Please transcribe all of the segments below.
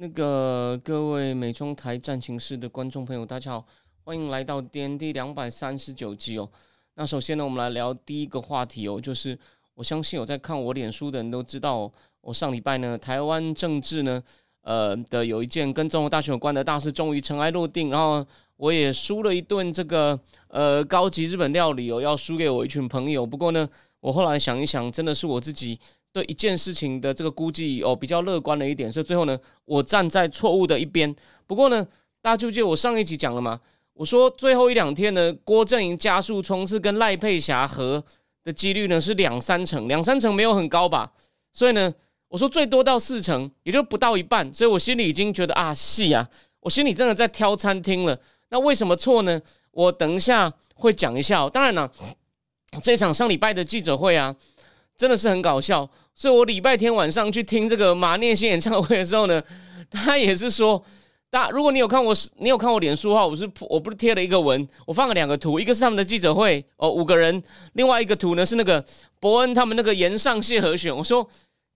那个各位美中台战情室的观众朋友，大家好，欢迎来到 D N D 两百三十九集哦。那首先呢，我们来聊第一个话题哦，就是我相信有在看我脸书的人都知道，我上礼拜呢，台湾政治呢，呃的有一件跟中国大选有关的大事终于尘埃落定，然后我也输了一顿这个呃高级日本料理哦，要输给我一群朋友。不过呢，我后来想一想，真的是我自己。对一件事情的这个估计哦，比较乐观了一点，所以最后呢，我站在错误的一边。不过呢，大家记不记得我上一集讲了吗？我说最后一两天呢，郭正营加速冲刺跟赖佩霞和的几率呢是两三成，两三成没有很高吧？所以呢，我说最多到四成，也就不到一半。所以我心里已经觉得啊，戏啊，我心里真的在挑餐厅了。那为什么错呢？我等一下会讲一下。当然了，这场上礼拜的记者会啊。真的是很搞笑，所以我礼拜天晚上去听这个马念先演唱会的时候呢，他也是说，大如果你有看我，你有看我脸书的话，我是我不是贴了一个文，我放了两个图，一个是他们的记者会哦，五个人，另外一个图呢是那个伯恩他们那个岩上谢和弦，我说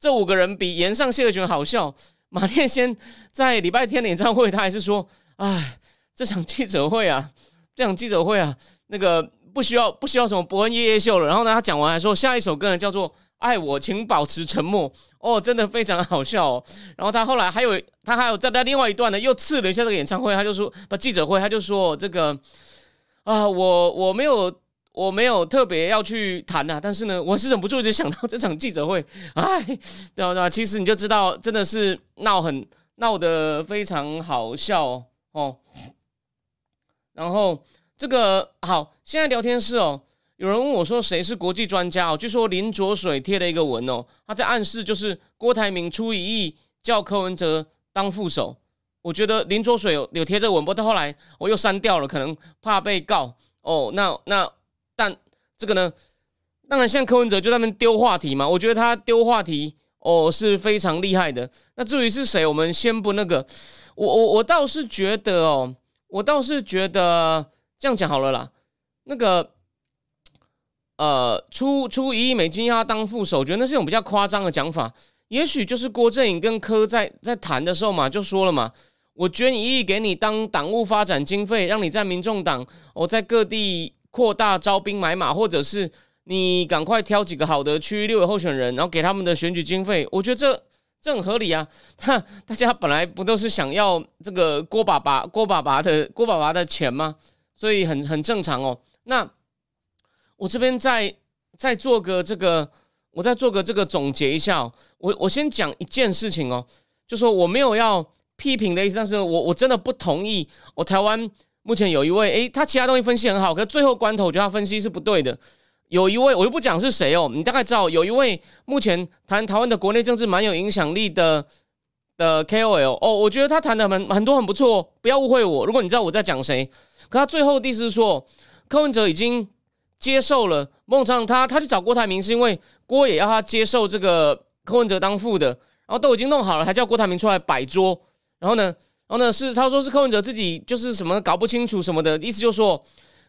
这五个人比岩上谢和弦好笑。马念先在礼拜天的演唱会，他还是说，哎，这场记者会啊，这场记者会啊，那个。不需要不需要什么伯恩夜夜秀了。然后呢，他讲完还说下一首歌呢叫做《爱我，请保持沉默》。哦，真的非常好笑哦。然后他后来还有他还有在他另外一段呢，又刺了一下这个演唱会。他就说不记者会，他就说这个啊，我我没有我没有特别要去谈呐，但是呢，我是忍不住就想到这场记者会，哎，对吧？对吧？其实你就知道，真的是闹很闹得非常好笑哦。然后。这个好，现在聊天室哦，有人问我说谁是国际专家哦，据说林卓水贴了一个文哦，他在暗示就是郭台铭出一亿叫柯文哲当副手。我觉得林卓水有有贴这个文，不过到后来我又删掉了，可能怕被告哦。那那但这个呢，当然像柯文哲就在那边丢话题嘛，我觉得他丢话题哦是非常厉害的。那至于是谁，我们先不那个，我我我倒是觉得哦，我倒是觉得。这样讲好了啦，那个，呃，出出一亿美金要他当副手，我觉得那是一种比较夸张的讲法。也许就是郭正颖跟柯在在谈的时候嘛，就说了嘛，我捐一亿给你当党务发展经费，让你在民众党我在各地扩大招兵买马，或者是你赶快挑几个好的区域六委候选人，然后给他们的选举经费。我觉得这这很合理啊。哈，大家本来不都是想要这个郭爸爸郭爸爸的郭爸爸的钱吗？所以很很正常哦。那我这边再再做个这个，我再做个这个总结一下。我我先讲一件事情哦，就说我没有要批评的意思，但是我我真的不同意。我台湾目前有一位，诶，他其他东西分析很好，可是最后关头我觉得他分析是不对的。有一位我就不讲是谁哦，你大概知道，有一位目前谈台湾的国内政治蛮有影响力的的 KOL 哦，我觉得他谈的很很多很不错，不要误会我。如果你知道我在讲谁。可他最后的意思是说，柯文哲已经接受了孟常他他去找郭台铭是因为郭也要他接受这个柯文哲当副的，然后都已经弄好了，还叫郭台铭出来摆桌。然后呢，然后呢是他说是柯文哲自己就是什么搞不清楚什么的意思，就说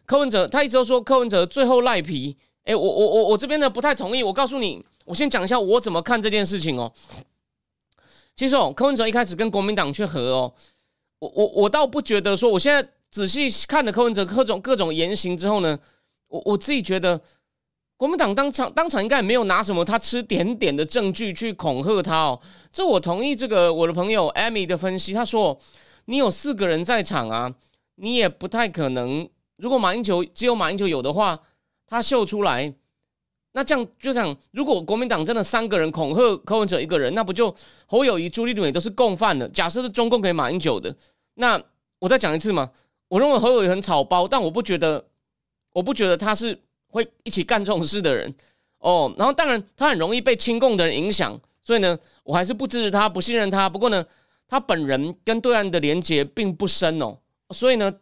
柯文哲他一直都说柯文哲最后赖皮。哎，我我我我这边呢不太同意。我告诉你，我先讲一下我怎么看这件事情哦。其实哦，柯文哲一开始跟国民党去和哦，我我我倒不觉得说我现在。仔细看了柯文哲各种各种言行之后呢，我我自己觉得国民党当场当场应该也没有拿什么他吃点点的证据去恐吓他哦。这我同意这个我的朋友艾米的分析，他说你有四个人在场啊，你也不太可能。如果马英九只有马英九有的话，他秀出来，那这样就讲，如果国民党真的三个人恐吓柯文哲一个人，那不就侯友谊、朱立伦也都是共犯了？假设是中共给马英九的，那我再讲一次嘛。我认为何伟很草包，但我不觉得，我不觉得他是会一起干这种事的人哦。然后当然他很容易被亲共的人影响，所以呢，我还是不支持他，不信任他。不过呢，他本人跟对岸的连接并不深哦，所以呢，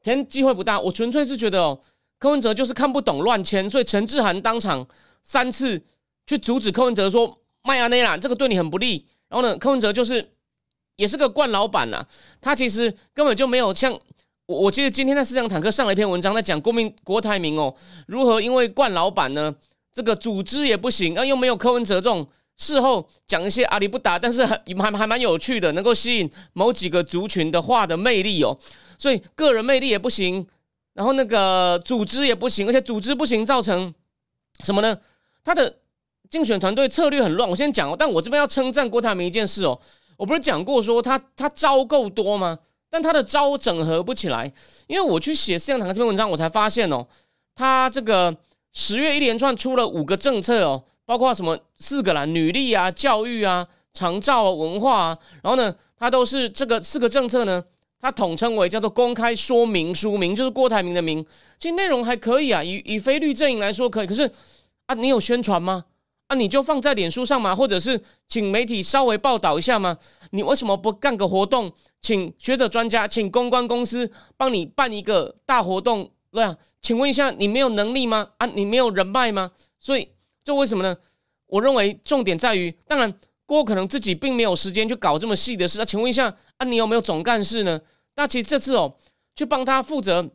填机会不大。我纯粹是觉得哦，柯文哲就是看不懂乱签，所以陈志涵当场三次去阻止柯文哲说麦阿内啦，这个对你很不利。然后呢，柯文哲就是也是个惯老板呐，他其实根本就没有像我，我记得今天在思想坦克上了一篇文章，在讲国民郭台铭哦，如何因为惯老板呢，这个组织也不行，啊又没有柯文哲这种。事后讲一些阿里不打，但是还还还蛮有趣的，能够吸引某几个族群的话的魅力哦。所以个人魅力也不行，然后那个组织也不行，而且组织不行造成什么呢？他的竞选团队策略很乱。我先讲哦，但我这边要称赞郭台铭一件事哦。我不是讲过说他他招够多吗？但他的招整合不起来，因为我去写四样堂这篇文章，我才发现哦，他这个十月一连串出了五个政策哦。包括什么四个啦，女力啊、教育啊、长照啊、文化啊，然后呢，他都是这个四个政策呢，他统称为叫做公开说明书，名就是郭台铭的名。其实内容还可以啊，以以非律阵营来说可以，可是啊，你有宣传吗？啊，你就放在脸书上嘛？或者是请媒体稍微报道一下嘛？你为什么不干个活动，请学者专家，请公关公司帮你办一个大活动？对啊，请问一下，你没有能力吗？啊，你没有人脉吗？所以。这为什么呢？我认为重点在于，当然郭可能自己并没有时间去搞这么细的事。那请问一下，啊，你有没有总干事呢？那其实这次哦，去帮他负责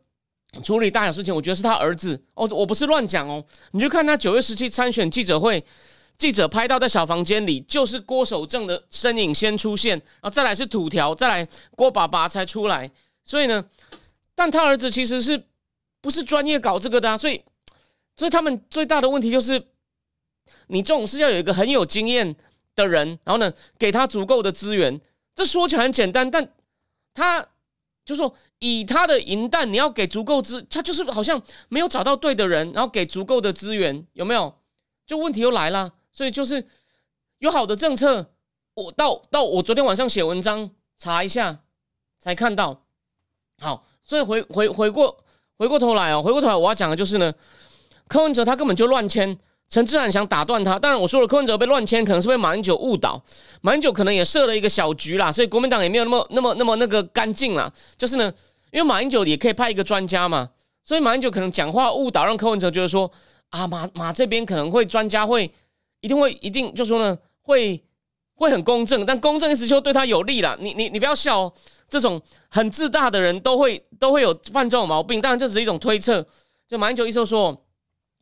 处理大小事情，我觉得是他儿子哦，我不是乱讲哦。你就看他九月十七参选记者会，记者拍到在小房间里，就是郭守正的身影先出现，然后再来是土条，再来郭爸爸才出来。所以呢，但他儿子其实是不是专业搞这个的？所以，所以他们最大的问题就是。你这种是要有一个很有经验的人，然后呢，给他足够的资源。这说起来很简单，但他就说以他的银弹，你要给足够资，他就是好像没有找到对的人，然后给足够的资源，有没有？就问题又来了。所以就是有好的政策，我到到我昨天晚上写文章查一下才看到。好，所以回回回过回过头来哦，回过头来我要讲的就是呢，柯文哲他根本就乱签。陈志远想打断他，当然我说了，柯文哲被乱签，可能是被马英九误导，马英九可能也设了一个小局啦，所以国民党也没有那么那么那么那个干净啦。就是呢，因为马英九也可以派一个专家嘛，所以马英九可能讲话误导，让柯文哲觉得说啊马马这边可能会专家会一定会一定就说呢会会很公正，但公正意思就对他有利了。你你你不要笑，哦，这种很自大的人都会都会有犯这种毛病，当然这只是一种推测。就马英九意思说，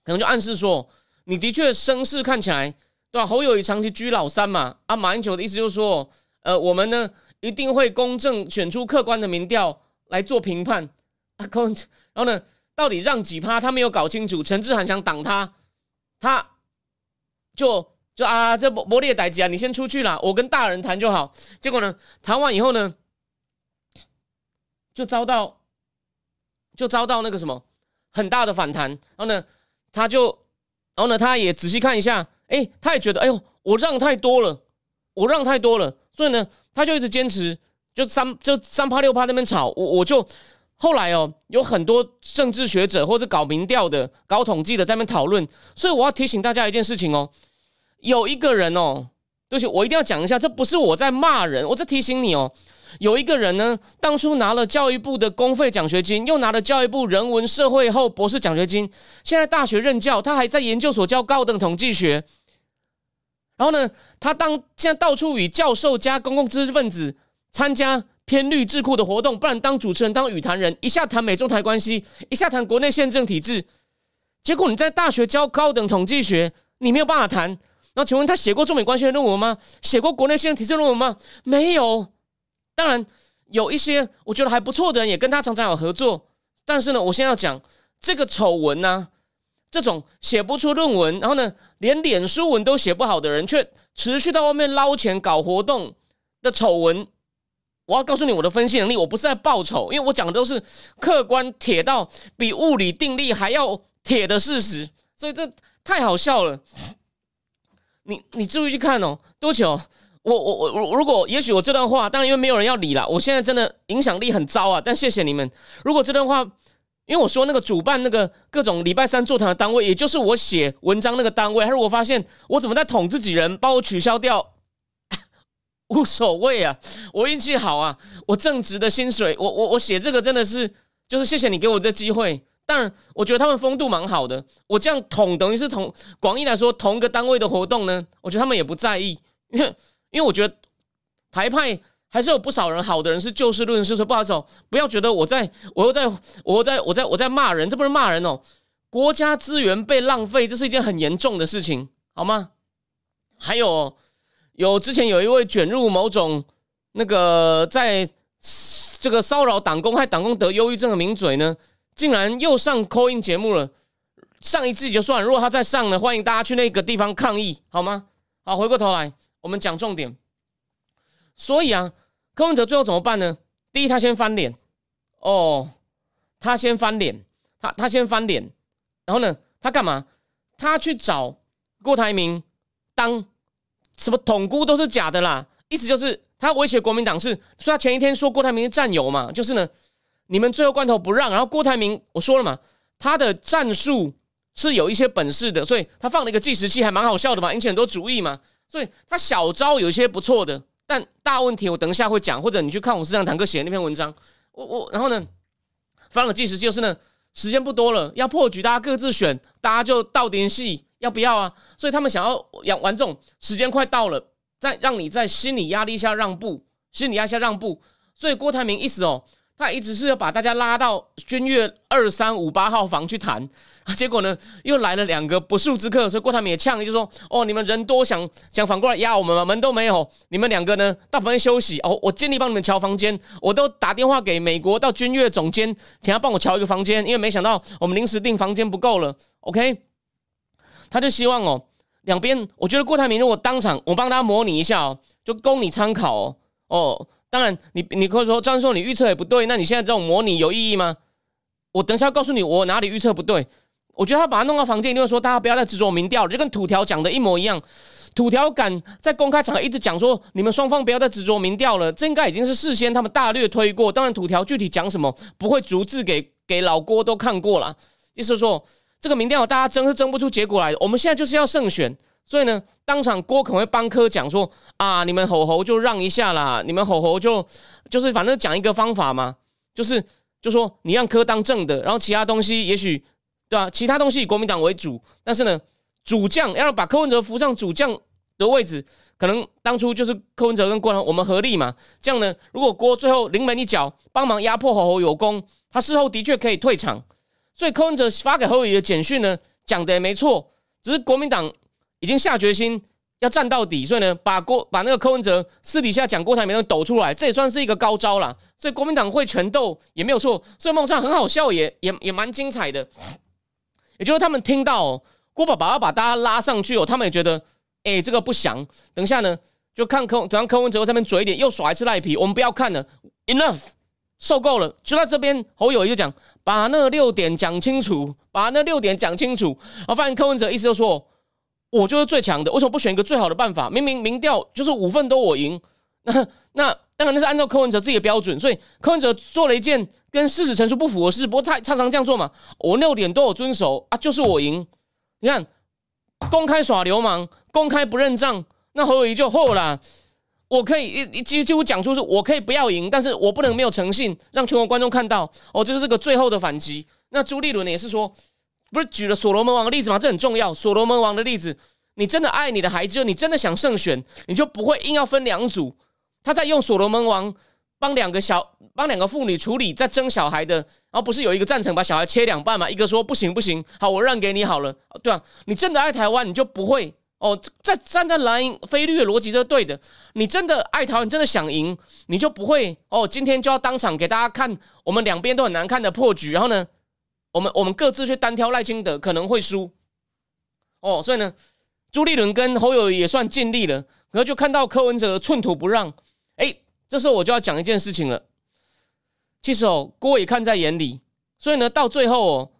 可能就暗示说。你的确声势看起来，对吧？侯友谊长期居老三嘛。啊，马英九的意思就是说，呃，我们呢一定会公正选出客观的民调来做评判。啊，公，然后呢，到底让几趴？他没有搞清楚。陈志涵想挡他，他就就啊，这摩摩列代吉啊，你先出去啦，我跟大人谈就好。结果呢，谈完以后呢，就遭到就遭到那个什么很大的反弹。然后呢，他就。然后呢，他也仔细看一下，哎，他也觉得，哎呦，我让太多了，我让太多了，所以呢，他就一直坚持，就三就三趴六趴那边吵，我我就后来哦，有很多政治学者或者搞民调的、搞统计的在那边讨论，所以我要提醒大家一件事情哦，有一个人哦，对不起，我一定要讲一下，这不是我在骂人，我在提醒你哦。有一个人呢，当初拿了教育部的公费奖学金，又拿了教育部人文社会后博士奖学金，现在大学任教，他还在研究所教高等统计学。然后呢，他当现在到处与教授加公共知识分子参加偏绿智库的活动，不然当主持人当语坛人，一下谈美中台关系，一下谈国内宪政体制。结果你在大学教高等统计学，你没有办法谈。然后请问他写过中美关系的论文吗？写过国内宪政体制论文吗？没有。当然有一些我觉得还不错的人也跟他常常有合作，但是呢，我先要讲这个丑闻呢，这种写不出论文，然后呢，连脸书文都写不好的人，却持续到外面捞钱搞活动的丑闻，我要告诉你我的分析能力，我不是在报丑，因为我讲的都是客观铁到比物理定律还要铁的事实，所以这太好笑了。你你注意去看哦，多久？我我我，如果也许我这段话，当然因为没有人要理了，我现在真的影响力很糟啊。但谢谢你们。如果这段话，因为我说那个主办那个各种礼拜三座谈的单位，也就是我写文章那个单位，还是我发现我怎么在捅自己人，把我取消掉，无所谓啊，我运气好啊，我正直的薪水，我我我写这个真的是就是谢谢你给我这机会。但，我觉得他们风度蛮好的。我这样捅等于是同广义来说同一个单位的活动呢，我觉得他们也不在意，因为因为我觉得台派还是有不少人好的人是就事论事，说不好意思哦，不要觉得我在我又在我又在我在我在骂人，这不是骂人哦，国家资源被浪费，这是一件很严重的事情，好吗？还有有之前有一位卷入某种那个在这个骚扰党工害党工得忧郁症的名嘴呢。竟然又上 Coin 节目了，上一季就算了，如果他再上呢，欢迎大家去那个地方抗议，好吗？好，回过头来，我们讲重点。所以啊，柯文哲最后怎么办呢？第一，他先翻脸，哦，他先翻脸，他他先翻脸，然后呢，他干嘛？他去找郭台铭当什么统姑都是假的啦，意思就是他威胁国民党是说他前一天说郭台铭是战友嘛，就是呢。你们最后关头不让，然后郭台铭我说了嘛，他的战术是有一些本事的，所以他放了一个计时器，还蛮好笑的嘛，引起很多主意嘛。所以他小招有一些不错的，但大问题我等一下会讲，或者你去看我市场坦克写的那篇文章。我我然后呢，放了计时器就是呢，时间不多了，要破局，大家各自选，大家就到点戏，要不要啊？所以他们想要养玩这种时间快到了，再让你在心理压力下让步，心理压力下让步。所以郭台铭意思哦。他一直是要把大家拉到君悦二三五八号房去谈，结果呢，又来了两个不速之客，所以郭台铭也呛，就说：“哦，你们人多，想想反过来压我们吗？门都没有，你们两个呢，到房间休息哦。我尽力帮你们调房间，我都打电话给美国到君悦总监，请他帮我调一个房间，因为没想到我们临时订房间不够了。OK，他就希望哦，两边，我觉得郭台铭如果当场，我帮他模拟一下哦，就供你参考哦，哦。”当然，你你可以说张硕，你预测也不对。那你现在这种模拟有意义吗？我等下告诉你，我哪里预测不对。我觉得他把他弄到房间，一定会说大家不要再执着民调了，就跟土条讲的一模一样。土条敢在公开场合一直讲说，你们双方不要再执着民调了，这应该已经是事先他们大略推过。当然，土条具体讲什么不会逐字给给老郭都看过了。意思说，这个民调大家争是争不出结果来的。我们现在就是要胜选。所以呢，当场郭可会帮科讲说啊，你们吼吼就让一下啦，你们吼吼就就是反正讲一个方法嘛，就是就说你让科当正的，然后其他东西也许对吧？其他东西以国民党为主，但是呢，主将要把柯文哲扶上主将的位置，可能当初就是柯文哲跟郭我们合力嘛，这样呢，如果郭最后临门一脚帮忙压迫吼吼有功，他事后的确可以退场。所以柯文哲发给侯友宜的简讯呢，讲的也没错，只是国民党。已经下决心要战到底，所以呢，把郭把那个柯文哲私底下讲郭台铭抖出来，这也算是一个高招了。所以国民党会拳斗也没有错，所以孟畅很好笑，也也也蛮精彩的。也就是他们听到郭爸爸要把大家拉上去哦，他们也觉得哎，这个不祥。等下呢，就看柯等下柯文哲在那边嘴脸又耍一次赖皮，我们不要看了，enough，受够了。就在这边，侯友谊就讲把那六点讲清楚，把那六点讲清楚。然后发现柯文哲意思就说。我就是最强的，为什么不选一个最好的办法？明明民调就是五份都我赢，那那当然那是按照柯文哲自己的标准，所以柯文哲做了一件跟事实陈述不符的事，不过他常常这样做嘛。我六点都有遵守啊，就是我赢。你看，公开耍流氓，公开不认账，那侯友谊就后啦。我可以一几几乎讲出是我可以不要赢，但是我不能没有诚信，让全国观众看到哦，这是这个最后的反击。那朱立伦也是说。不是举了所罗门王的例子吗？这很重要。所罗门王的例子，你真的爱你的孩子，就你真的想胜选，你就不会硬要分两组。他在用所罗门王帮两个小帮两个妇女处理在争小孩的，然后不是有一个赞成把小孩切两半吗？一个说不行不行，好我让给你好了，对啊，你真的爱台湾，你就不会哦。在站在蓝营非绿的逻辑是对的。你真的爱台湾，真的想赢，你就不会哦。今天就要当场给大家看我们两边都很难看的破局，然后呢？我们我们各自去单挑赖清德可能会输哦，所以呢，朱立伦跟侯友也算尽力了，然后就看到柯文哲寸土不让，哎，这时候我就要讲一件事情了。其实哦，郭也看在眼里，所以呢，到最后哦，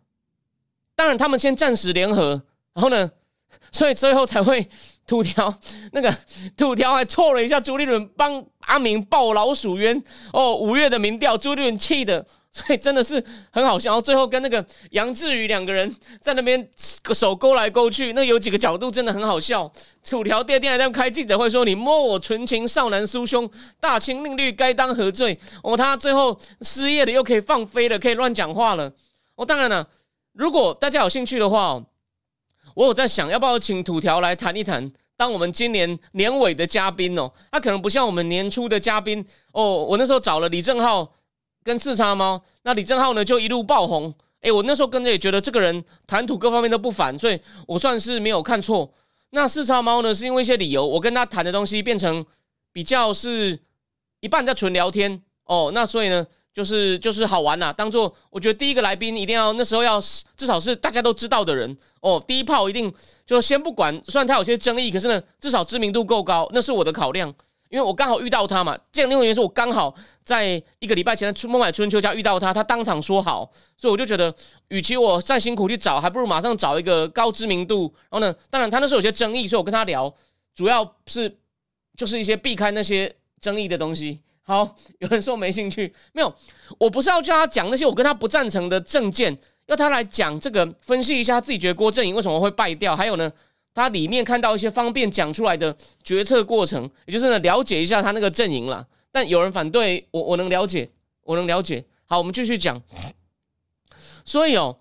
当然他们先暂时联合，然后呢，所以最后才会土条 那个土条还错了一下，朱立伦帮阿明报老鼠冤哦。五月的民调，朱立伦气的，所以真的是很好笑。然后最后跟那个杨志宇两个人在那边手勾来勾去，那有几个角度真的很好笑。土条第二天还在开记者会说：“你摸我纯情少男酥胸，大清命律该当何罪？”哦，他最后失业了又可以放飞了，可以乱讲话了。哦，当然了，如果大家有兴趣的话。我有在想，要不要请土条来谈一谈，当我们今年年尾的嘉宾哦。他可能不像我们年初的嘉宾哦。我那时候找了李正浩跟四叉猫，那李正浩呢就一路爆红。诶，我那时候跟着也觉得这个人谈吐各方面都不凡，所以我算是没有看错。那四叉猫呢，是因为一些理由，我跟他谈的东西变成比较是一半在纯聊天哦。那所以呢？就是就是好玩呐，当做我觉得第一个来宾一定要那时候要至少是大家都知道的人哦，第一炮一定就先不管，虽然他有些争议，可是呢至少知名度够高，那是我的考量，因为我刚好遇到他嘛。这样另外原因是我刚好在一个礼拜前的春梦买春秋家遇到他，他当场说好，所以我就觉得，与其我再辛苦去找，还不如马上找一个高知名度。然后呢，当然他那时候有些争议，所以我跟他聊，主要是就是一些避开那些争议的东西。好，有人说没兴趣，没有，我不是要叫他讲那些我跟他不赞成的证件，要他来讲这个，分析一下自己觉得郭正颖为什么会败掉，还有呢，他里面看到一些方便讲出来的决策过程，也就是呢，了解一下他那个阵营了。但有人反对我，我能了解，我能了解。好，我们继续讲。所以哦，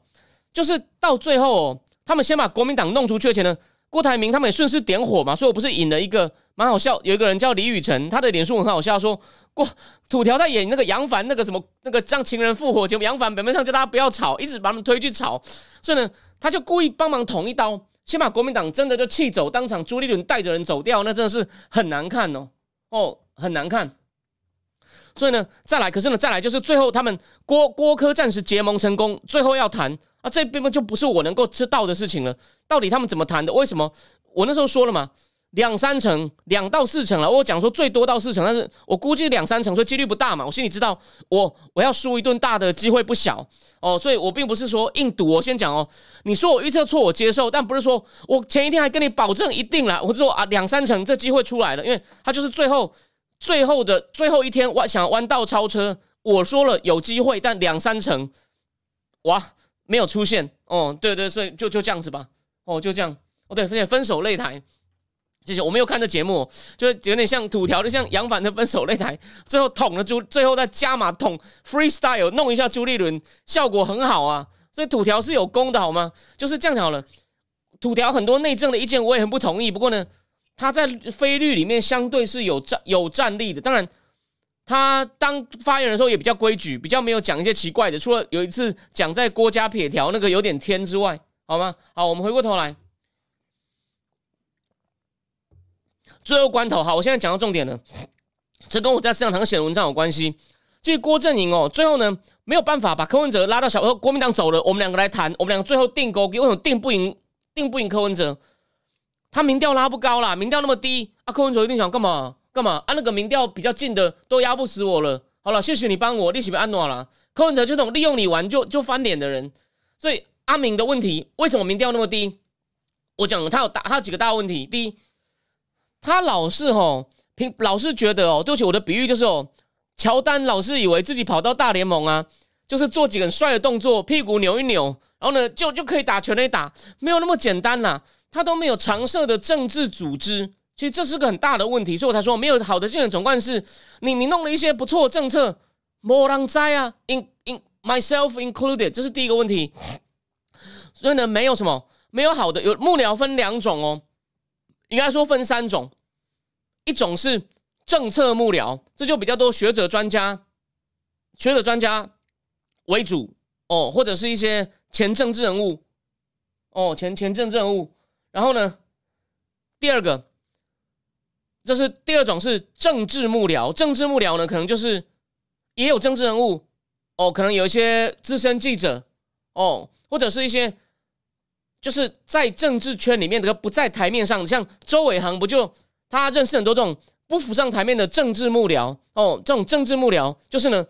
就是到最后哦，他们先把国民党弄出去，而且呢，郭台铭他们也顺势点火嘛，所以我不是引了一个。蛮好笑，有一个人叫李宇辰，他的脸书很好笑，说过土条在演那个杨凡那个什么那个让情人复活节目，杨凡表面上叫大家不要吵，一直把他们推去吵，所以呢，他就故意帮忙捅一刀，先把国民党真的就气走，当场朱立伦带着人走掉，那真的是很难看哦，哦，很难看。所以呢，再来，可是呢，再来就是最后他们郭郭科暂时结盟成功，最后要谈啊，这边就不是我能够知道的事情了，到底他们怎么谈的？为什么？我那时候说了嘛。两三成，两到四成了。我讲说最多到四成，但是我估计两三成，所以几率不大嘛。我心里知道，我我要输一顿大的机会不小哦，所以我并不是说硬赌。我先讲哦，你说我预测错，我接受，但不是说我前一天还跟你保证一定了。我说啊，两三成这机会出来了，因为他就是最后最后的最后一天弯想弯道超车，我说了有机会，但两三成哇没有出现哦，对对，所以就就这样子吧，哦就这样哦对，而且分手擂台。谢谢，我没有看这节目，就是有点像土条，就像杨凡的分手擂台，最后捅了朱，最后再加码捅 freestyle 弄一下朱立伦，效果很好啊。所以土条是有功的好吗？就是这样好了。土条很多内政的意见我也很不同意，不过呢，他在非律里面相对是有战有战力的。当然，他当发言的时候也比较规矩，比较没有讲一些奇怪的，除了有一次讲在郭家撇条那个有点天之外，好吗？好，我们回过头来。最后关头，好，我现在讲到重点了。这跟我在市场堂写的文章有关系。这郭正营哦，最后呢没有办法把柯文哲拉到小，国民党走了，我们两个来谈，我们两个最后定勾，为什么定不赢？定不赢柯文哲？他民调拉不高啦，民调那么低啊，柯文哲一定想干嘛？干嘛？啊，那个民调比较近的都压不死我了。好了，谢谢你帮我，利息被安暖了。柯文哲就那种利用你玩就就翻脸的人。所以阿明的问题，为什么民调那么低？我讲他有大，他有几个大问题。第一。他老是吼，平老是觉得哦，对不起，我的比喻就是哦，乔丹老是以为自己跑到大联盟啊，就是做几个很帅的动作，屁股扭一扭，然后呢，就就可以打全垒打，没有那么简单啦。他都没有常设的政治组织，其实这是个很大的问题。所以我才说，没有好的竞选总冠是，你你弄了一些不错的政策，莫让灾啊，in in myself included，这是第一个问题。所以呢，没有什么，没有好的，有幕僚分两种哦。应该说分三种，一种是政策幕僚，这就比较多学者专家、学者专家为主哦，或者是一些前政治人物哦，前前政治人物。然后呢，第二个，这是第二种是政治幕僚，政治幕僚呢，可能就是也有政治人物哦，可能有一些资深记者哦，或者是一些。就是在政治圈里面的不在台面上，像周伟航不就他认识很多这种不浮上台面的政治幕僚哦，这种政治幕僚就是呢，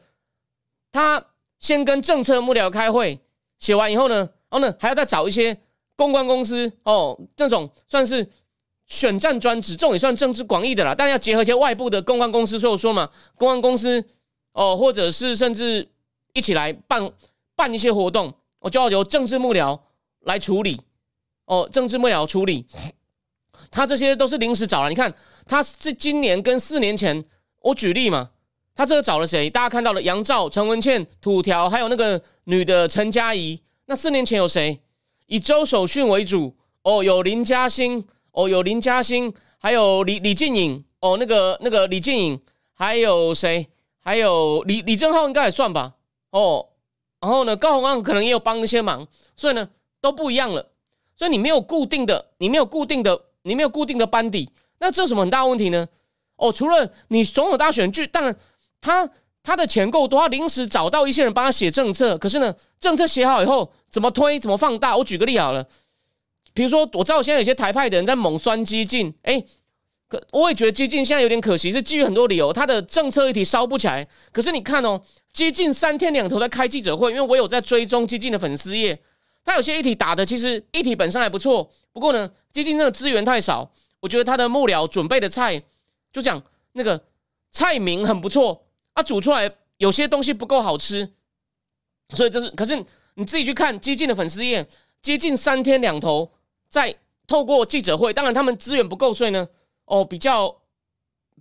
他先跟政策幕僚开会，写完以后呢，然后呢还要再找一些公关公司哦，这种算是选战专职，这种也算政治广义的啦。但要结合一些外部的公关公司，所以我说嘛，公关公司哦，或者是甚至一起来办办一些活动，我就要由政治幕僚来处理哦，政治幕僚处理。他这些都是临时找了，你看他是今年跟四年前，我举例嘛，他这个找了谁？大家看到了杨照、陈文茜、土条，还有那个女的陈佳怡。那四年前有谁？以周守训为主哦，有林嘉欣哦，有林嘉欣，还有李李静颖哦，那个那个李静颖，还有谁？还有李李正浩应该也算吧哦。然后呢，高洪安可能也有帮一些忙，所以呢都不一样了。所以你没有固定的，你没有固定的。你没有固定的班底，那这有什么很大问题呢？哦，除了你总统大选剧，当然他他的钱够多，他临时找到一些人帮他写政策。可是呢，政策写好以后怎么推，怎么放大？我举个例好了，比如说我知道现在有些台派的人在猛酸激进，哎，可我也觉得激进现在有点可惜，是基于很多理由，他的政策议题烧不起来。可是你看哦，激进三天两头在开记者会，因为我有在追踪激进的粉丝页。他有些议题打的其实议题本身还不错，不过呢，基金那个资源太少，我觉得他的幕僚准备的菜就讲那个菜名很不错啊，煮出来有些东西不够好吃，所以这是可是你自己去看激进的粉丝页，接近三天两头在透过记者会，当然他们资源不够，所以呢，哦比较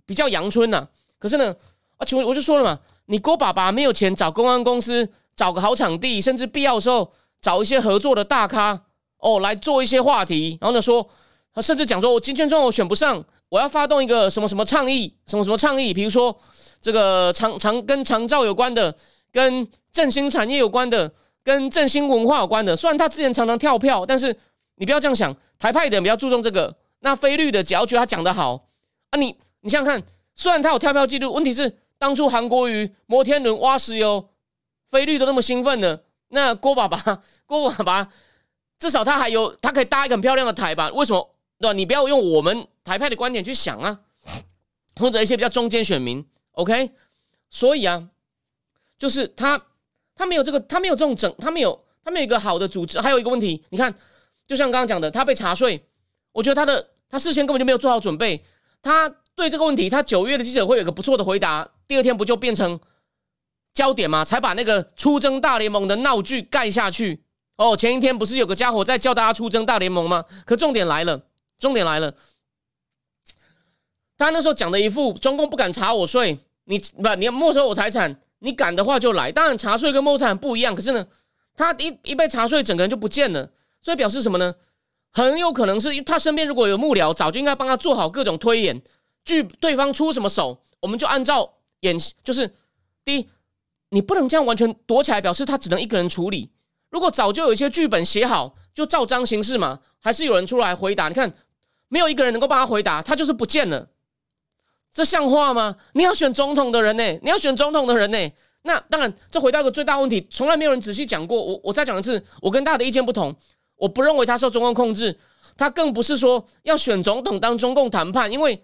比较阳春呐。可是呢，啊，我我就说了嘛，你郭爸爸没有钱找公安公司，找个好场地，甚至必要的时候。找一些合作的大咖哦，来做一些话题，然后呢说，他甚至讲说，我金圈中我选不上，我要发动一个什么什么倡议，什么什么倡议，比如说这个长长跟长照有关的，跟振兴产业有关的，跟振兴文化有关的。虽然他之前常常跳票，但是你不要这样想，台派的比较注重这个，那菲绿的只要觉得他讲的好啊，你你想想看，虽然他有跳票记录，问题是当初韩国瑜摩天轮挖石油，菲绿都那么兴奋的。那郭爸爸，郭爸爸，至少他还有，他可以搭一个很漂亮的台吧？为什么？对吧？你不要用我们台派的观点去想啊，或者一些比较中间选民，OK？所以啊，就是他，他没有这个，他没有这种整，他没有，他没有一个好的组织。还有一个问题，你看，就像刚刚讲的，他被查税，我觉得他的他事先根本就没有做好准备。他对这个问题，他九月的记者会有个不错的回答，第二天不就变成？焦点嘛，才把那个出征大联盟的闹剧盖下去。哦，前一天不是有个家伙在叫大家出征大联盟吗？可重点来了，重点来了。他那时候讲的一副中共不敢查我税，你不你要没收我财产，你敢的话就来。当然查税跟没收财产不一样，可是呢，他一一被查税，整个人就不见了。所以表示什么呢？很有可能是他身边如果有幕僚，早就应该帮他做好各种推演。据对方出什么手，我们就按照演，就是第一。你不能这样完全躲起来，表示他只能一个人处理。如果早就有一些剧本写好，就照章行事嘛。还是有人出来回答？你看，没有一个人能够帮他回答，他就是不见了。这像话吗？你要选总统的人呢？你要选总统的人呢？那当然，这回到一个最大问题，从来没有人仔细讲过。我我再讲一次，我跟大家的意见不同。我不认为他受中共控制，他更不是说要选总统当中共谈判。因为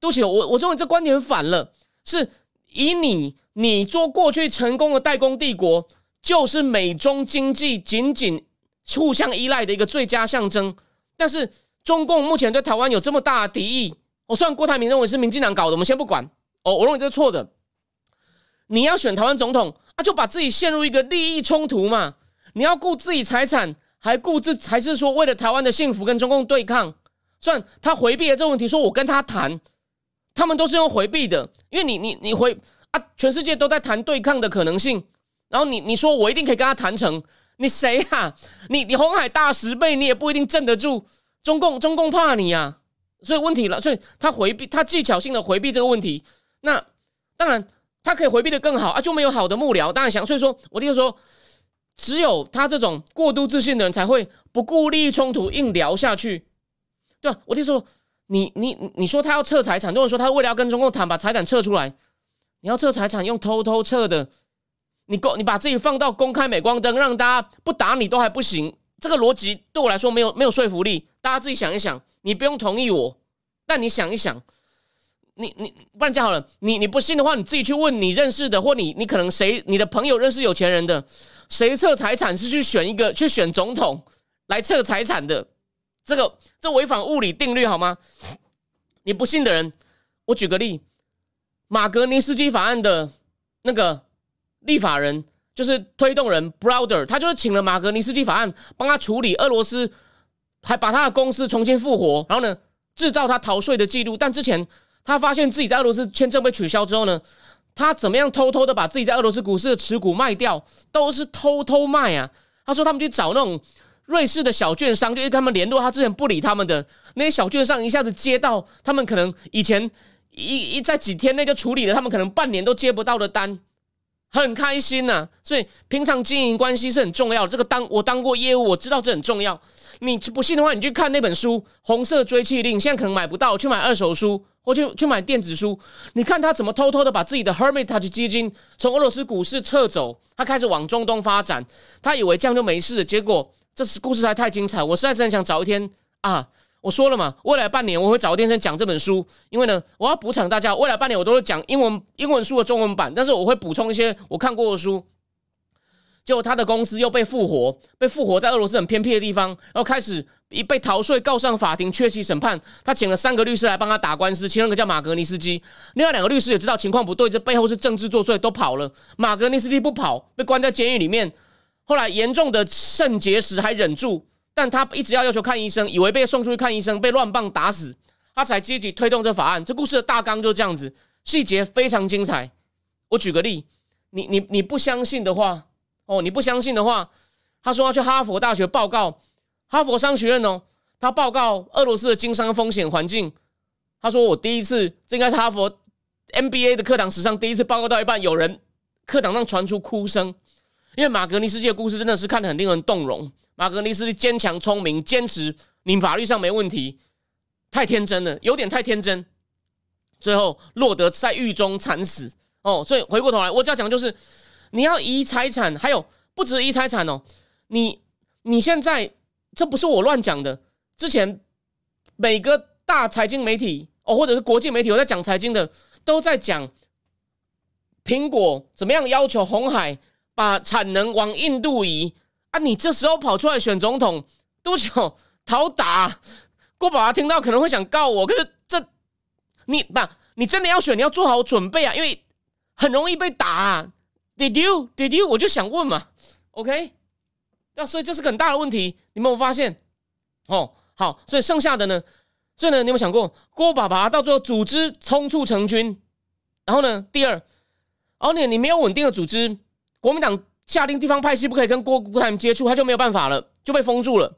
对不起，我我认为这观点反了，是以你。你做过去成功的代工帝国，就是美中经济紧紧互相依赖的一个最佳象征。但是中共目前对台湾有这么大的敌意，我虽然郭台铭认为是民进党搞的，我们先不管。哦，我认为这是错的。你要选台湾总统啊，就把自己陷入一个利益冲突嘛？你要顾自己财产，还顾自还是说为了台湾的幸福跟中共对抗？虽然他回避了这个问题，说我跟他谈，他们都是用回避的，因为你你你回。啊！全世界都在谈对抗的可能性，然后你你说我一定可以跟他谈成？你谁呀？你你红海大十倍，你也不一定镇得住。中共中共怕你呀，所以问题了，所以他回避，他技巧性的回避这个问题。那当然他可以回避的更好啊，就没有好的幕僚。当然想，所以说我就说，只有他这种过度自信的人才会不顾利益冲突硬聊下去，对吧？我就说，你你你说他要撤财产，如果说他为了要跟中共谈，把财产撤出来。你要撤财产用偷偷撤的，你公你把自己放到公开镁光灯，让大家不打你都还不行，这个逻辑对我来说没有没有说服力。大家自己想一想，你不用同意我，但你想一想，你你不然这样好了，你你不信的话，你自己去问你认识的，或你你可能谁你的朋友认识有钱人的，谁撤财产是去选一个去选总统来撤财产的，这个这违反物理定律好吗？你不信的人，我举个例，马格尼斯基法案的那个立法人就是推动人 Browder，他就是请了马格尼斯基法案帮他处理俄罗斯，还把他的公司重新复活，然后呢制造他逃税的记录。但之前他发现自己在俄罗斯签证被取消之后呢，他怎么样偷偷的把自己在俄罗斯股市的持股卖掉，都是偷偷卖啊。他说他们去找那种。瑞士的小券商就跟他们联络，他之前不理他们的那些小券商，一下子接到他们可能以前一一在几天内就处理了，他们可能半年都接不到的单，很开心呐。所以平常经营关系是很重要的。这个当我当过业务，我知道这很重要。你不信的话，你去看那本书《红色追气令》，现在可能买不到，去买二手书或去去买电子书。你看他怎么偷偷的把自己的 Hermitage 基金从俄罗斯股市撤走，他开始往中东发展，他以为这样就没事，结果。这是故事还太精彩，我实在是很想找一天啊！我说了嘛，未来半年我会找一天先讲这本书，因为呢，我要补偿大家。未来半年我都是讲英文英文书的中文版，但是我会补充一些我看过的书。结果他的公司又被复活，被复活在俄罗斯很偏僻的地方，然后开始一被逃税告上法庭，缺席审判。他请了三个律师来帮他打官司，其中一个叫马格尼斯基，另外两个律师也知道情况不对，这背后是政治作祟，都跑了。马格尼斯基不跑，被关在监狱里面。后来严重的肾结石还忍住，但他一直要要求看医生，以为被送出去看医生，被乱棒打死，他才积极推动这法案。这故事的大纲就这样子，细节非常精彩。我举个例，你你你不相信的话，哦，你不相信的话，他说要去哈佛大学报告，哈佛商学院哦，他报告俄罗斯的经商风险环境。他说我第一次，这应该是哈佛 MBA 的课堂史上第一次报告到一半，有人课堂上传出哭声。因为马格尼斯基的故事真的是看得很令人动容。马格尼斯基坚强聪明，坚持你法律上没问题，太天真了，有点太天真。最后落得在狱中惨死。哦，所以回过头来，我只要讲就是，你要移财产，还有不止移财产哦。你你现在这不是我乱讲的，之前每个大财经媒体哦，或者是国际媒体，我在讲财经的，都在讲苹果怎么样要求红海。把产能往印度移啊！你这时候跑出来选总统，多久讨打？郭宝华听到可能会想告我，可是这你不，你真的要选，你要做好准备啊，因为很容易被打。啊 Did you? Did you? 我就想问嘛，OK？那所以这是个很大的问题，你们有发现？哦，好，所以剩下的呢？所以呢，你有没有想过，郭爸爸到最后组织冲出成军，然后呢？第二，而且你没有稳定的组织。国民党下令地方派系不可以跟郭郭台铭接触，他就没有办法了，就被封住了。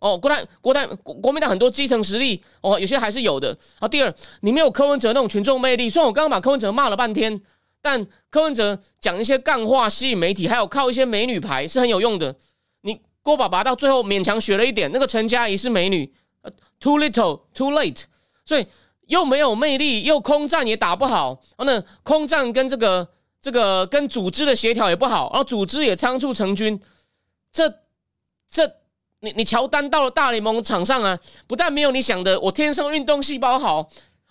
哦，郭台郭台国国民党很多基层实力，哦，有些还是有的。啊，第二，你没有柯文哲那种群众魅力。虽然我刚刚把柯文哲骂了半天，但柯文哲讲一些干话吸引媒体，还有靠一些美女牌是很有用的。你郭爸爸到最后勉强学了一点，那个陈佳怡是美女，too little too late，所以又没有魅力，又空战也打不好。然后呢，空战跟这个。这个跟组织的协调也不好，然后组织也仓促成军，这这你你乔丹到了大联盟场上啊，不但没有你想的，我天生运动细胞好，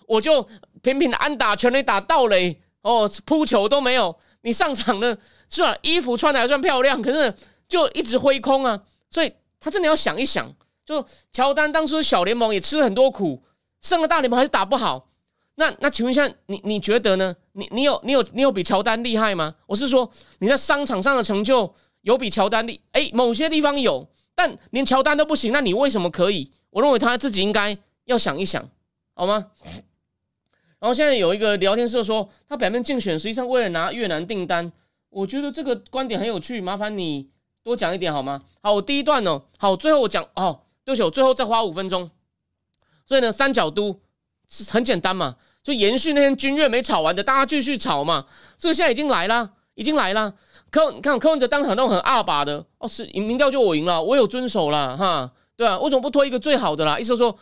我就频频的安打全垒打盗垒哦，扑球都没有。你上场呢是吧？衣服穿的还算漂亮，可是就一直挥空啊。所以他真的要想一想，就乔丹当初小联盟也吃了很多苦，上了大联盟还是打不好。那那请问一下，你你觉得呢？你你有你有你有比乔丹厉害吗？我是说你在商场上的成就有比乔丹厉？哎，某些地方有，但连乔丹都不行，那你为什么可以？我认为他自己应该要想一想，好吗？然后现在有一个聊天社说，他表面竞选实际上为了拿越南订单，我觉得这个观点很有趣，麻烦你多讲一点好吗？好，我第一段呢，好，最后我讲哦，对不起，我最后再花五分钟。所以呢，三角都。很简单嘛，就延续那天军乐没吵完的，大家继续吵嘛。这个现在已经来了，已经来了。柯你看柯文哲当场那种很二把的哦，是赢民调就我赢了，我有遵守了哈，对啊，为什么不推一个最好的啦？意思说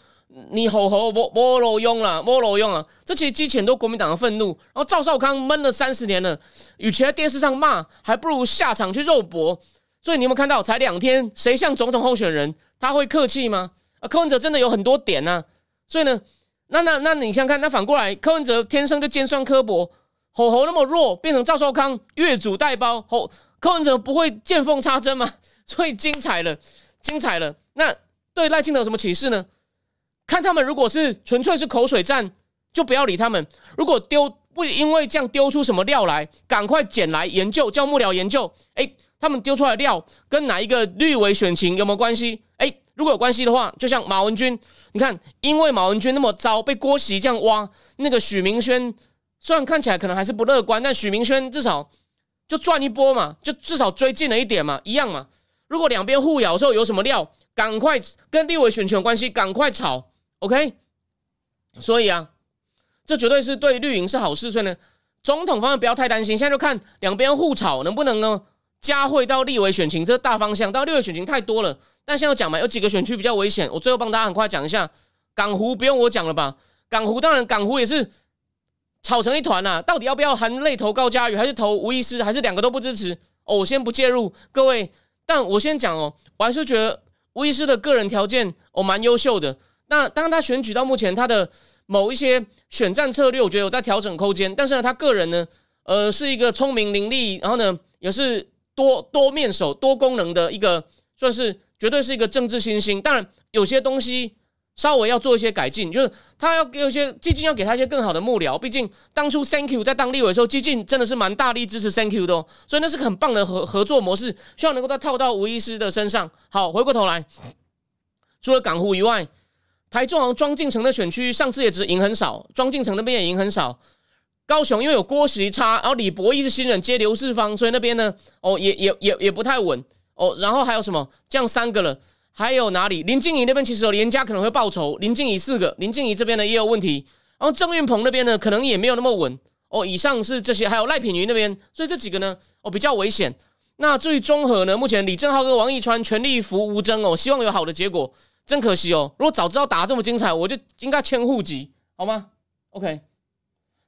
你吼吼不不罗用了，不罗用啊，这其实激起很多国民党的愤怒。然后赵少康闷了三十年了，与其在电视上骂，还不如下场去肉搏。所以你有没有看到，才两天，谁像总统候选人，他会客气吗？啊，柯文哲真的有很多点呢，所以呢。那那那你想想看，那反过来，柯文哲天生就尖酸刻薄，吼吼那么弱，变成赵少康越俎代庖，吼柯文哲不会见缝插针吗？所以精彩了，精彩了。那对赖清德有什么启示呢？看他们如果是纯粹是口水战，就不要理他们；如果丢不因为这样丢出什么料来，赶快捡来研究，叫幕僚研究。哎，他们丢出来料跟哪一个绿委选情有没有关系？如果有关系的话，就像马文君，你看，因为马文君那么糟，被郭席这样挖，那个许明轩虽然看起来可能还是不乐观，但许明轩至少就赚一波嘛，就至少追进了一点嘛，一样嘛。如果两边互咬的时候有什么料，赶快跟立委选权关系，赶快炒，OK。所以啊，这绝对是对绿营是好事。所以呢，总统方面不要太担心，现在就看两边互炒能不能呢加惠到立委选情，这大方向。到立委选情太多了，但现在讲嘛，有几个选区比较危险。我最后帮大家很快讲一下，港湖不用我讲了吧？港湖当然港湖也是吵成一团呐，到底要不要含泪投高嘉瑜，还是投吴医师，还是两个都不支持？哦，我先不介入，各位。但我先讲哦，我还是觉得吴医师的个人条件哦蛮优秀的。那当他选举到目前，他的某一些选战策略，我觉得有在调整空间。但是呢，他个人呢，呃，是一个聪明伶俐，然后呢，也是多多面手、多功能的一个，算是绝对是一个政治新星。当然，有些东西。稍微要做一些改进，就是他要给一些基金，要给他一些更好的幕僚。毕竟当初 Thank you 在当立委的时候，基金真的是蛮大力支持 Thank you 的，哦，所以那是个很棒的合合作模式，希望能够再套到吴医师的身上。好，回过头来，除了港湖以外，台中庄敬城的选区上次也只赢很少，庄敬城那边也赢很少。高雄因为有郭时差，然后李博义是新人接刘世芳，所以那边呢，哦也也也也不太稳哦。然后还有什么？这样三个了。还有哪里？林静怡那边其实有连家可能会报仇。林静怡四个，林静怡这边呢也有问题。然后郑运鹏那边呢可能也没有那么稳哦。以上是这些，还有赖品妤那边，所以这几个呢哦比较危险。那至于综合呢，目前李正浩跟王义川全力扶吴征哦，希望有好的结果。真可惜哦，如果早知道打这么精彩，我就应该迁户籍好吗？OK，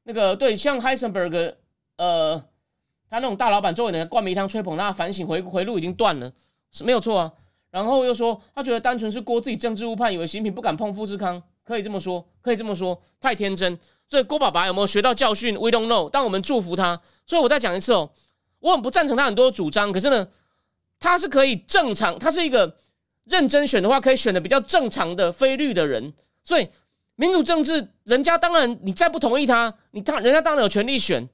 那个对，像 Heisenberg，呃，他那种大老板周围的灌迷汤吹捧他反省回回路已经断了，是没有错啊。然后又说，他觉得单纯是郭自己政治误判，以为新品不敢碰富士康，可以这么说，可以这么说，太天真。所以郭爸爸有没有学到教训？We don't know，但我们祝福他。所以我再讲一次哦，我很不赞成他很多主张，可是呢，他是可以正常，他是一个认真选的话，可以选的比较正常的非绿的人。所以民主政治，人家当然你再不同意他，你当人家当然有权利选。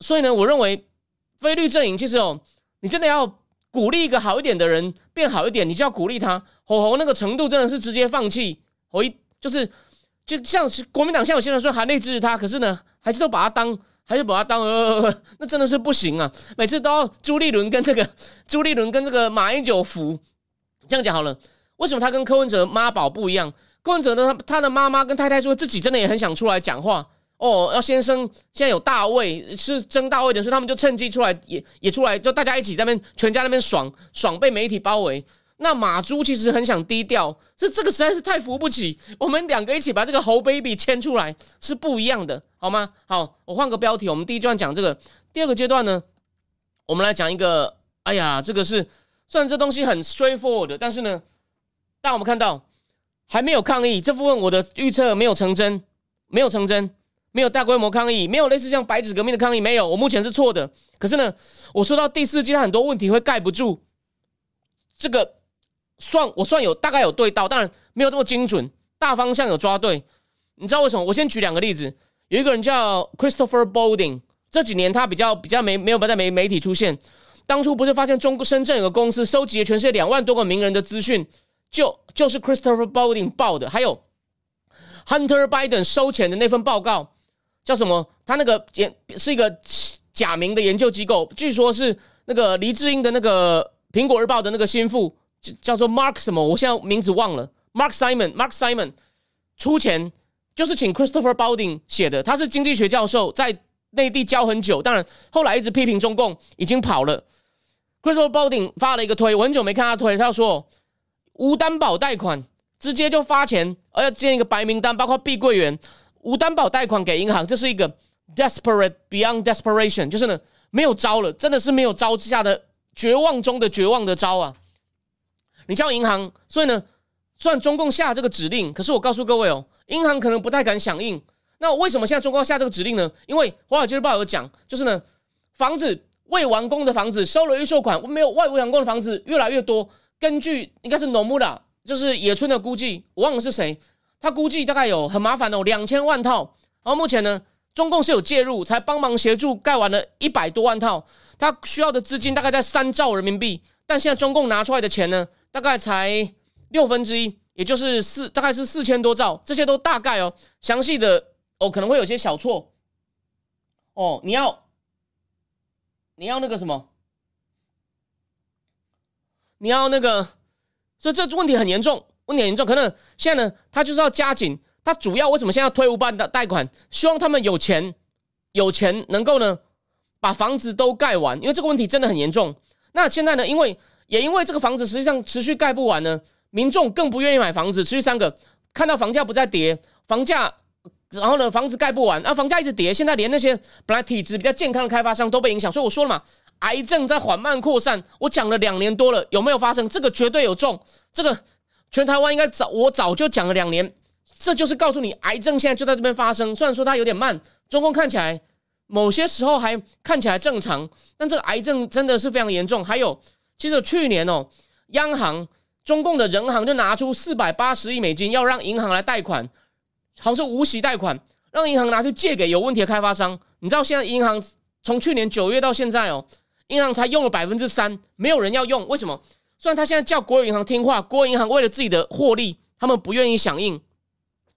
所以呢，我认为非绿阵营其实哦，你真的要。鼓励一个好一点的人变好一点，你就要鼓励他。吼吼，那个程度真的是直接放弃。我一就是就像是国民党，像有些人说含泪支持他，可是呢，还是都把他当，还是把他当呃，那真的是不行啊！每次都要朱立伦跟这个朱立伦跟这个马英九服。这样讲好了，为什么他跟柯文哲妈宝不一样？柯文哲呢，他他的妈妈跟太太说自己真的也很想出来讲话。哦，要先生现在有大位是争大位的，所以他们就趁机出来，也也出来，就大家一起在那边，全家那边爽爽，被媒体包围。那马朱其实很想低调，这这个实在是太扶不起。我们两个一起把这个猴 baby 牵出来是不一样的，好吗？好，我换个标题，我们第一段讲这个，第二个阶段呢，我们来讲一个，哎呀，这个是虽然这东西很 straightforward，但是呢，但我们看到还没有抗议这部分，我的预测没有成真，没有成真。没有大规模抗议，没有类似像白纸革命的抗议，没有。我目前是错的。可是呢，我说到第四季，很多问题会盖不住。这个算我算有大概有对到，当然没有这么精准，大方向有抓对。你知道为什么？我先举两个例子。有一个人叫 Christopher Bolding，这几年他比较比较没没有在媒媒体出现。当初不是发现中国深圳有个公司收集了全世界两万多个名人的资讯，就就是 Christopher Bolding 报的。还有 Hunter Biden 收钱的那份报告。叫什么？他那个研是一个假名的研究机构，据说是那个黎智英的那个苹果日报的那个心腹，叫做 Mark 什么？我现在名字忘了。Mark Simon，Mark Simon 出钱就是请 Christopher Balding 写的。他是经济学教授，在内地教很久，当然后来一直批评中共，已经跑了。Christopher Balding 发了一个推，我很久没看他推，他说无担保贷款直接就发钱，而要建一个白名单，包括碧桂园。无担保贷款给银行，这是一个 desperate beyond desperation，就是呢没有招了，真的是没有招之下的绝望中的绝望的招啊！你叫银行，所以呢，虽然中共下这个指令，可是我告诉各位哦，银行可能不太敢响应。那为什么现在中共下这个指令呢？因为《华尔街日报》有讲，就是呢，房子未完工的房子收了预售款没有外围完工的房子越来越多。根据应该是 Nomura 就是野村的估计，我忘了是谁，他估计大概有很麻烦哦，两千万套。然后目前呢，中共是有介入，才帮忙协助盖完了一百多万套，他需要的资金大概在三兆人民币，但现在中共拿出来的钱呢，大概才六分之一，也就是四，大概是四千多兆，这些都大概哦，详细的哦可能会有些小错。哦，你要你要那个什么，你要那个。所以这问题很严重，问题很严重。可能现在呢，他就是要加紧。他主要为什么现在要推五办的贷款？希望他们有钱，有钱能够呢把房子都盖完。因为这个问题真的很严重。那现在呢，因为也因为这个房子实际上持续盖不完呢，民众更不愿意买房子。持续三个看到房价不再跌，房价然后呢房子盖不完，啊房价一直跌。现在连那些本来体质比较健康的开发商都被影响。所以我说了嘛。癌症在缓慢扩散，我讲了两年多了，有没有发生？这个绝对有中，这个全台湾应该早，我早就讲了两年，这就是告诉你，癌症现在就在这边发生。虽然说它有点慢，中共看起来某些时候还看起来正常，但这个癌症真的是非常严重。还有，其实去年哦，央行中共的人行就拿出四百八十亿美金，要让银行来贷款，好像是无息贷款，让银行拿去借给有问题的开发商。你知道现在银行从去年九月到现在哦。银行才用了百分之三，没有人要用，为什么？虽然他现在叫国有银行听话，国有银行为了自己的获利，他们不愿意响应。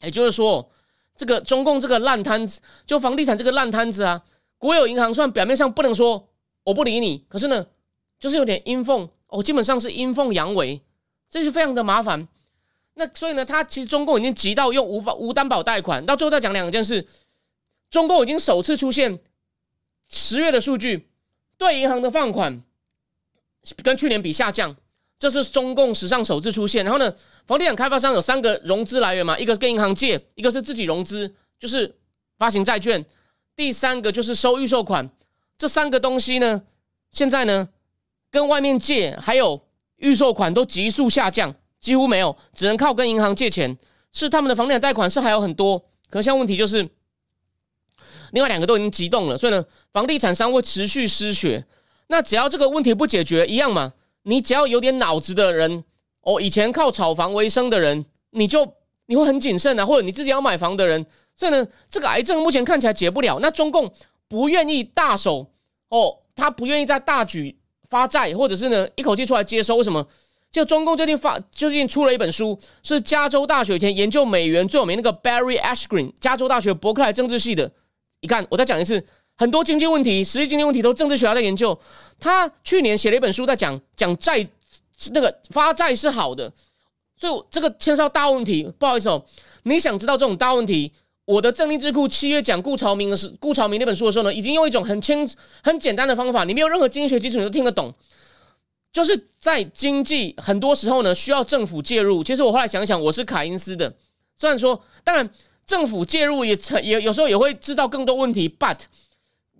也就是说，这个中共这个烂摊子，就房地产这个烂摊子啊，国有银行虽然表面上不能说我不理你，可是呢，就是有点阴奉哦，基本上是阴奉阳违，这是非常的麻烦。那所以呢，他其实中共已经急到用无法无担保贷款，到最后再讲两件事，中共已经首次出现十月的数据。对银行的放款跟去年比下降，这是中共史上首次出现。然后呢，房地产开发商有三个融资来源嘛，一个是跟银行借，一个是自己融资，就是发行债券，第三个就是收预售款。这三个东西呢，现在呢，跟外面借还有预售款都急速下降，几乎没有，只能靠跟银行借钱。是他们的房地产贷款是还有很多，可现在问题就是。另外两个都已经激动了，所以呢，房地产商会持续失血。那只要这个问题不解决，一样嘛。你只要有点脑子的人，哦，以前靠炒房为生的人，你就你会很谨慎啊，或者你自己要买房的人。所以呢，这个癌症目前看起来解不了。那中共不愿意大手哦，他不愿意在大举发债，或者是呢一口气出来接收。为什么？就中共最近发最近出了一本书，是加州大学以前研究美元最有名那个 Barry Ashgreen，加州大学伯克莱政治系的。你看，我再讲一次，很多经济问题、实际经济问题都政治学家在研究。他去年写了一本书，在讲讲债，那个发债是好的，所以这个牵涉到大问题。不好意思哦，你想知道这种大问题？我的政令智库七月讲顾朝明的是顾朝明那本书的时候呢，已经用一种很轻、很简单的方法，你没有任何经济学基础你都听得懂。就是在经济很多时候呢，需要政府介入。其实我后来想想，我是凯因斯的，虽然说，当然。政府介入也成也有时候也会制造更多问题，but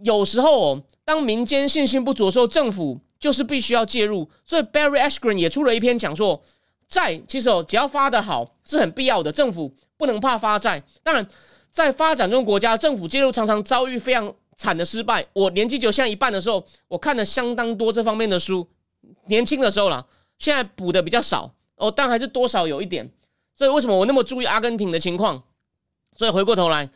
有时候哦当民间信心不足的时候，政府就是必须要介入。所以 Barry Ashgren 也出了一篇讲说，债其实哦只要发的好是很必要的，政府不能怕发债。当然，在发展中国家，政府介入常常遭遇非常惨的失败。我年纪就像一半的时候，我看了相当多这方面的书，年轻的时候了，现在补的比较少哦，但还是多少有一点。所以为什么我那么注意阿根廷的情况？所以回过头来，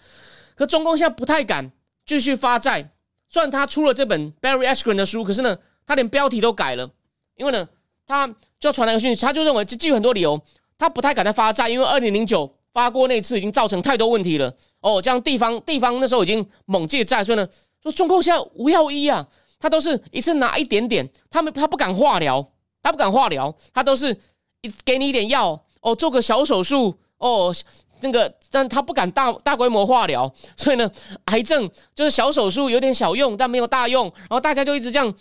可中共现在不太敢继续发债。虽然他出了这本 Barry Ashgren 的书，可是呢，他连标题都改了，因为呢，他就传来个讯息，他就认为这基于很多理由，他不太敢再发债，因为二零零九发过那次已经造成太多问题了。哦，这样地方地方那时候已经猛借债，所以呢，说中共现在无药医啊，他都是一次拿一点点，他们他不敢化疗，他不敢化疗，他都是一给你一点药，哦，做个小手术，哦。那个，但他不敢大大规模化疗，所以呢，癌症就是小手术有点小用，但没有大用。然后大家就一直这样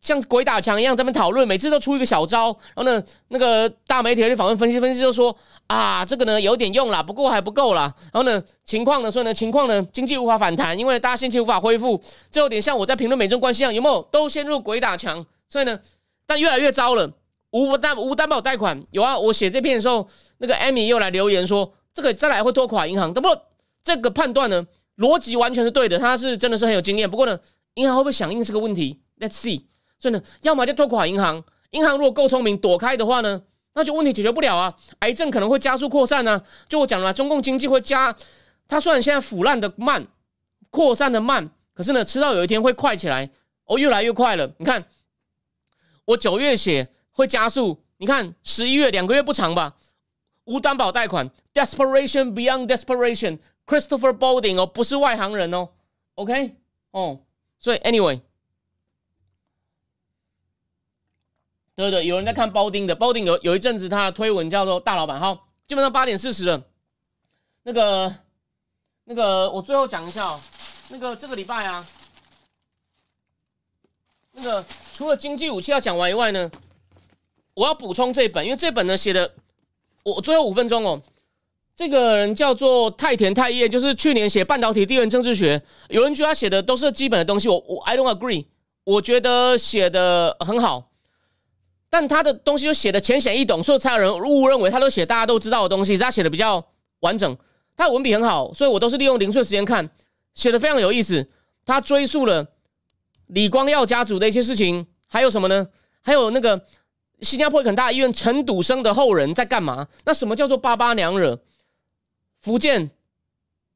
像鬼打墙一样在那讨论，每次都出一个小招。然后呢，那个大媒体去访问分析分析，就说啊，这个呢有点用啦，不过还不够啦。然后呢，情况呢，所以呢，情况呢，经济无法反弹，因为大家心情无法恢复。这有点像我在评论美中关系一样，有没有都陷入鬼打墙？所以呢，但越来越糟了。无担无担保贷款有啊，我写这篇的时候，那个艾米又来留言说。这个再来会拖垮银行，不过这个判断呢，逻辑完全是对的，他是真的是很有经验。不过呢，银行会不会响应是个问题？Let's see。所以呢，要么就拖垮银行，银行如果够聪明躲开的话呢，那就问题解决不了啊！癌症可能会加速扩散呢。就我讲了，中共经济会加，它虽然现在腐烂的慢，扩散的慢，可是呢，迟早有一天会快起来哦，越来越快了。你看，我九月写会加速，你看十一月两个月不长吧？无担保贷款，desperation beyond desperation，Christopher Bolding 哦，不是外行人哦，OK 哦，所以 anyway。对对，有人在看包丁的，包丁有有一阵子他的推文叫做“大老板”。好，基本上八点四十了。那个那个，我最后讲一下哦。那个这个礼拜啊，那个除了经济武器要讲完以外呢，我要补充这本，因为这本呢写的，我最后五分钟哦。这个人叫做太田太叶，就是去年写半导体地缘政治学。有人觉得他写的都是基本的东西，我我 I don't agree，我觉得写的很好。但他的东西就写的浅显易懂，所以才有人误认为他都写大家都知道的东西。他写的比较完整，他的文笔很好，所以我都是利用零碎时间看，写的非常有意思。他追溯了李光耀家族的一些事情，还有什么呢？还有那个新加坡很大医院陈笃生的后人在干嘛？那什么叫做八八娘惹？福建、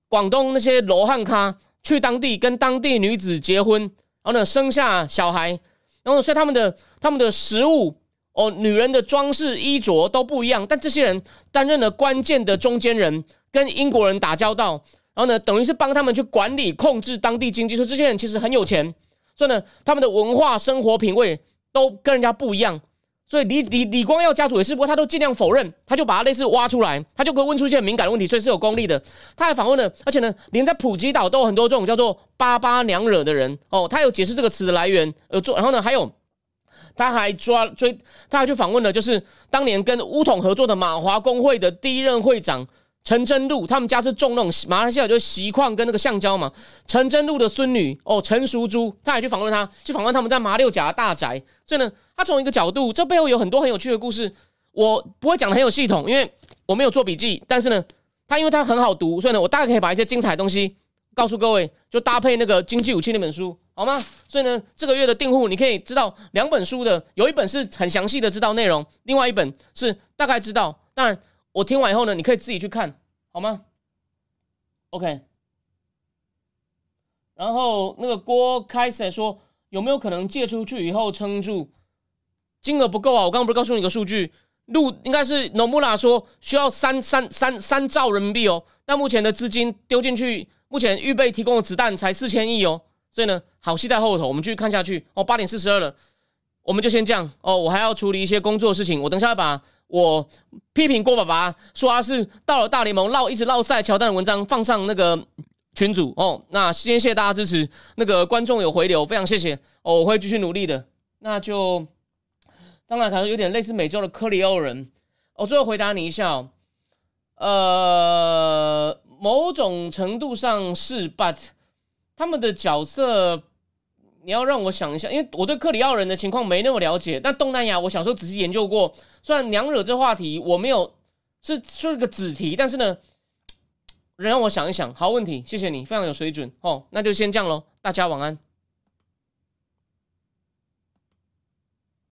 广东那些罗汉咖去当地跟当地女子结婚，然后呢生下小孩，然后所以他们的他们的食物。哦，女人的装饰衣着都不一样，但这些人担任了关键的中间人，跟英国人打交道，然后呢，等于是帮他们去管理、控制当地经济。说这些人其实很有钱，所以呢，他们的文化、生活品味都跟人家不一样。所以李李李光耀家族也是，不过他都尽量否认，他就把他类似挖出来，他就会问出一些敏感的问题，所以是有功力的。他还访问了，而且呢，连在普吉岛都有很多这种叫做“巴巴娘惹”的人哦，他有解释这个词的来源，呃，做，然后呢，还有。他还抓追，他还去访问了，就是当年跟乌统合作的马华工会的第一任会长陈真路，他们家是种那种马来西亚就是锡矿跟那个橡胶嘛。陈真路的孙女哦，陈淑珠，他也去访问他，去访问他们在马六甲的大宅。所以呢，他从一个角度，这背后有很多很有趣的故事。我不会讲的很有系统，因为我没有做笔记。但是呢，他因为他很好读，所以呢，我大概可以把一些精彩的东西告诉各位，就搭配那个经济武器那本书。好吗？所以呢，这个月的订户你可以知道两本书的，有一本是很详细的知道内容，另外一本是大概知道。当然，我听完以后呢，你可以自己去看，好吗？OK。然后那个郭开始说，有没有可能借出去以后撑住？金额不够啊！我刚刚不是告诉你个数据？路应该是 Nomura 说需要三三三三兆人民币哦，但目前的资金丢进去，目前预备提供的子弹才四千亿哦。所以呢，好戏在后头，我们继续看下去哦。八点四十二了，我们就先这样哦。我还要处理一些工作事情，我等下要把我批评郭爸爸说他是到了大联盟绕一直绕赛乔丹的文章放上那个群组哦。那先谢谢大家支持，那个观众有回流，非常谢谢哦。我会继续努力的。那就当然可能有点类似美洲的科里欧人。我最后回答你一下哦，呃，某种程度上是，but。他们的角色，你要让我想一下，因为我对克里奥人的情况没那么了解。但东南亚，我小时候仔细研究过。虽然娘惹这话题我没有是出了个子题，但是呢，让我想一想。好问题，谢谢你，非常有水准哦。那就先这样喽，大家晚安。